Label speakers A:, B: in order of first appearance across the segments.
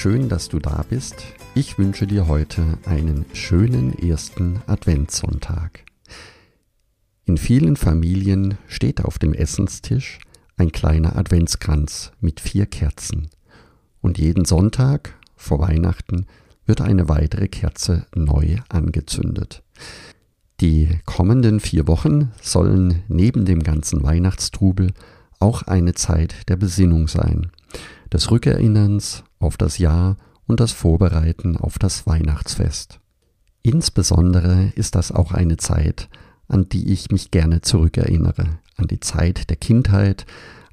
A: Schön, dass du da bist. Ich wünsche dir heute einen schönen ersten Adventssonntag. In vielen Familien steht auf dem Essenstisch ein kleiner Adventskranz mit vier Kerzen. Und jeden Sonntag vor Weihnachten wird eine weitere Kerze neu angezündet. Die kommenden vier Wochen sollen neben dem ganzen Weihnachtstrubel auch eine Zeit der Besinnung sein, des Rückerinnerns auf das Jahr und das Vorbereiten auf das Weihnachtsfest. Insbesondere ist das auch eine Zeit, an die ich mich gerne zurückerinnere, an die Zeit der Kindheit,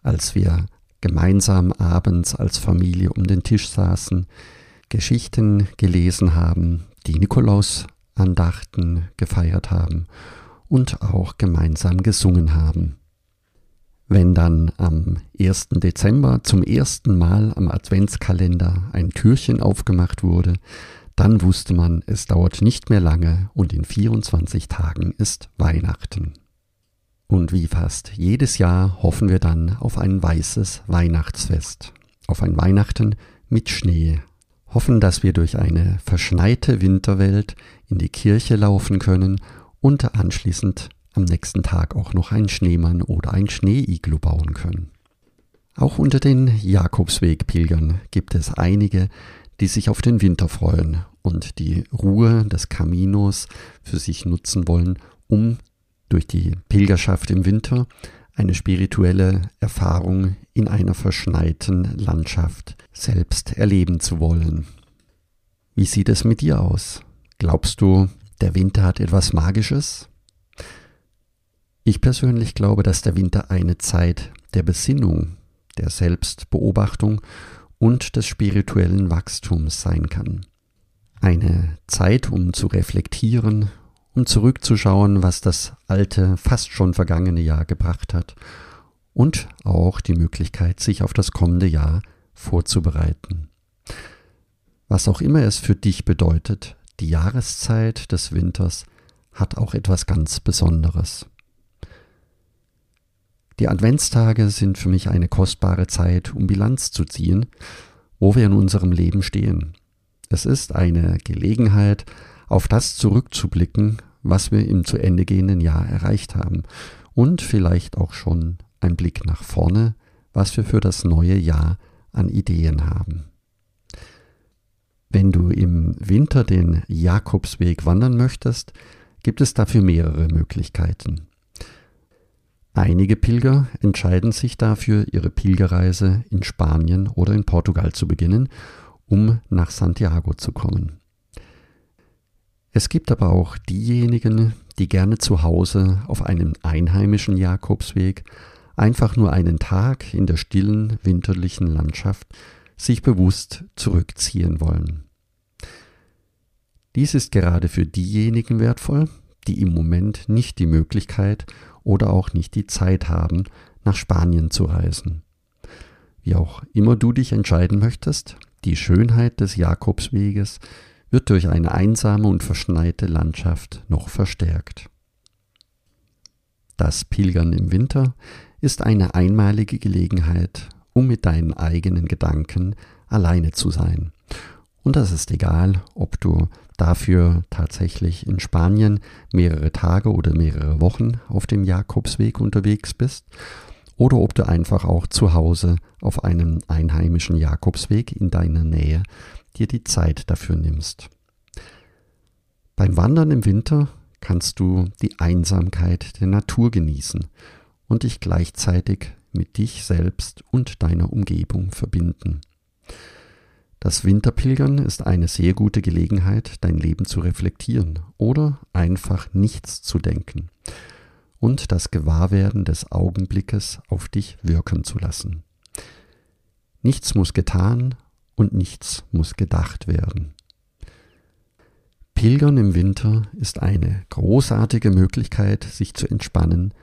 A: als wir gemeinsam abends als Familie um den Tisch saßen, Geschichten gelesen haben, die Nikolausandachten gefeiert haben und auch gemeinsam gesungen haben. Wenn dann am 1. Dezember zum ersten Mal am Adventskalender ein Türchen aufgemacht wurde, dann wusste man, es dauert nicht mehr lange und in 24 Tagen ist Weihnachten. Und wie fast jedes Jahr hoffen wir dann auf ein weißes Weihnachtsfest, auf ein Weihnachten mit Schnee, hoffen, dass wir durch eine verschneite Winterwelt in die Kirche laufen können und anschließend am nächsten Tag auch noch einen Schneemann oder ein Schneeiglu bauen können. Auch unter den Jakobswegpilgern gibt es einige, die sich auf den Winter freuen und die Ruhe des Kaminos für sich nutzen wollen, um durch die Pilgerschaft im Winter eine spirituelle Erfahrung in einer verschneiten Landschaft selbst erleben zu wollen. Wie sieht es mit dir aus? Glaubst du, der Winter hat etwas Magisches? Ich persönlich glaube, dass der Winter eine Zeit der Besinnung, der Selbstbeobachtung und des spirituellen Wachstums sein kann. Eine Zeit, um zu reflektieren, um zurückzuschauen, was das alte, fast schon vergangene Jahr gebracht hat und auch die Möglichkeit, sich auf das kommende Jahr vorzubereiten. Was auch immer es für dich bedeutet, die Jahreszeit des Winters hat auch etwas ganz Besonderes. Die Adventstage sind für mich eine kostbare Zeit, um Bilanz zu ziehen, wo wir in unserem Leben stehen. Es ist eine Gelegenheit, auf das zurückzublicken, was wir im zu Ende gehenden Jahr erreicht haben und vielleicht auch schon ein Blick nach vorne, was wir für das neue Jahr an Ideen haben. Wenn du im Winter den Jakobsweg wandern möchtest, gibt es dafür mehrere Möglichkeiten. Einige Pilger entscheiden sich dafür, ihre Pilgerreise in Spanien oder in Portugal zu beginnen, um nach Santiago zu kommen. Es gibt aber auch diejenigen, die gerne zu Hause auf einem einheimischen Jakobsweg einfach nur einen Tag in der stillen winterlichen Landschaft sich bewusst zurückziehen wollen. Dies ist gerade für diejenigen wertvoll, die im Moment nicht die Möglichkeit oder auch nicht die Zeit haben, nach Spanien zu reisen. Wie auch immer du dich entscheiden möchtest, die Schönheit des Jakobsweges wird durch eine einsame und verschneite Landschaft noch verstärkt. Das Pilgern im Winter ist eine einmalige Gelegenheit, um mit deinen eigenen Gedanken alleine zu sein. Und das ist egal, ob du dafür tatsächlich in Spanien mehrere Tage oder mehrere Wochen auf dem Jakobsweg unterwegs bist oder ob du einfach auch zu Hause auf einem einheimischen Jakobsweg in deiner Nähe dir die Zeit dafür nimmst. Beim Wandern im Winter kannst du die Einsamkeit der Natur genießen und dich gleichzeitig mit dich selbst und deiner Umgebung verbinden. Das Winterpilgern ist eine sehr gute Gelegenheit, dein Leben zu reflektieren oder einfach nichts zu denken. und das Gewahrwerden des Augenblickes auf dich wirken zu lassen. Nichts muss getan und nichts muss gedacht werden. Pilgern im Winter ist eine großartige Möglichkeit, sich zu entspannen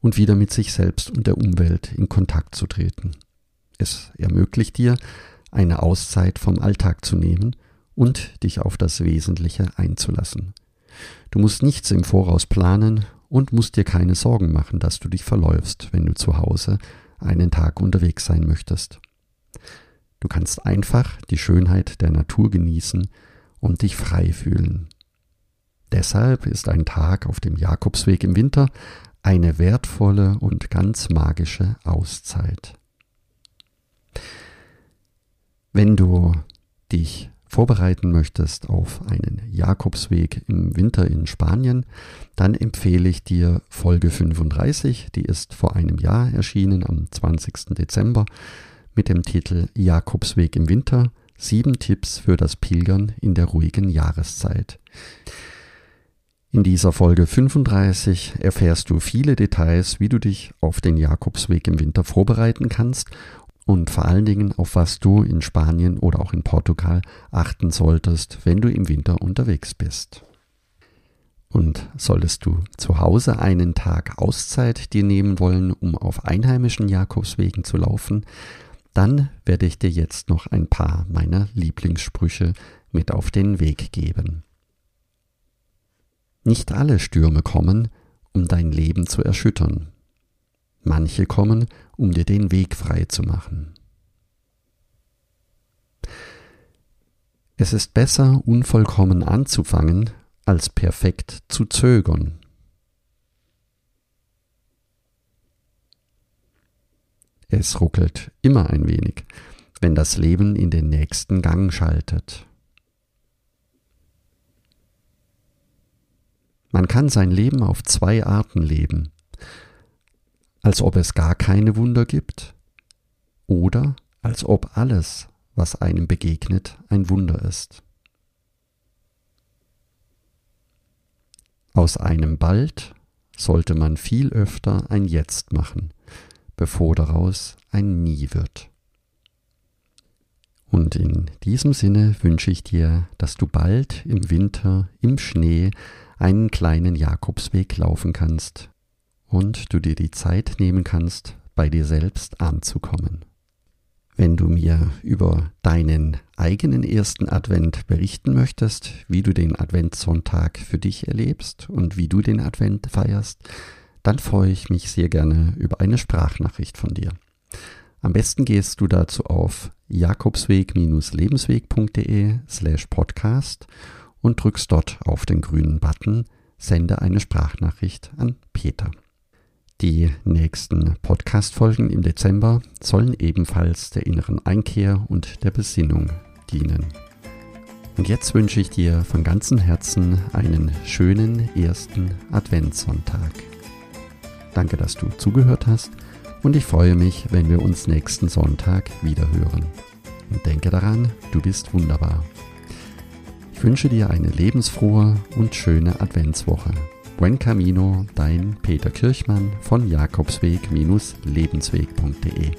A: und wieder mit sich selbst und der Umwelt in Kontakt zu treten. Es ermöglicht dir, eine Auszeit vom Alltag zu nehmen und dich auf das Wesentliche einzulassen. Du musst nichts im Voraus planen und musst dir keine Sorgen machen, dass du dich verläufst, wenn du zu Hause einen Tag unterwegs sein möchtest. Du kannst einfach die Schönheit der Natur genießen und dich frei fühlen. Deshalb ist ein Tag auf dem Jakobsweg im Winter eine wertvolle und ganz magische Auszeit. Wenn du dich vorbereiten möchtest auf einen Jakobsweg im Winter in Spanien, dann empfehle ich dir Folge 35, die ist vor einem Jahr erschienen am 20. Dezember mit dem Titel Jakobsweg im Winter, sieben Tipps für das Pilgern in der ruhigen Jahreszeit. In dieser Folge 35 erfährst du viele Details, wie du dich auf den Jakobsweg im Winter vorbereiten kannst und vor allen Dingen, auf was du in Spanien oder auch in Portugal achten solltest, wenn du im Winter unterwegs bist. Und solltest du zu Hause einen Tag Auszeit dir nehmen wollen, um auf einheimischen Jakobswegen zu laufen, dann werde ich dir jetzt noch ein paar meiner Lieblingssprüche mit auf den Weg geben. Nicht alle Stürme kommen, um dein Leben zu erschüttern. Manche kommen, um dir den Weg frei zu machen. Es ist besser, unvollkommen anzufangen, als perfekt zu zögern. Es ruckelt immer ein wenig, wenn das Leben in den nächsten Gang schaltet. Man kann sein Leben auf zwei Arten leben als ob es gar keine Wunder gibt oder als ob alles, was einem begegnet, ein Wunder ist. Aus einem bald sollte man viel öfter ein Jetzt machen, bevor daraus ein Nie wird. Und in diesem Sinne wünsche ich dir, dass du bald im Winter im Schnee einen kleinen Jakobsweg laufen kannst und du dir die Zeit nehmen kannst, bei dir selbst anzukommen. Wenn du mir über deinen eigenen ersten Advent berichten möchtest, wie du den Adventssonntag für dich erlebst und wie du den Advent feierst, dann freue ich mich sehr gerne über eine Sprachnachricht von dir. Am besten gehst du dazu auf jakobsweg-lebensweg.de slash podcast und drückst dort auf den grünen Button Sende eine Sprachnachricht an Peter. Die nächsten Podcast-Folgen im Dezember sollen ebenfalls der inneren Einkehr und der Besinnung dienen. Und jetzt wünsche ich dir von ganzem Herzen einen schönen ersten Adventssonntag. Danke, dass du zugehört hast und ich freue mich, wenn wir uns nächsten Sonntag wiederhören. Und denke daran, du bist wunderbar. Ich wünsche dir eine lebensfrohe und schöne Adventswoche. Buen Camino, dein Peter Kirchmann von Jakobsweg-lebensweg.de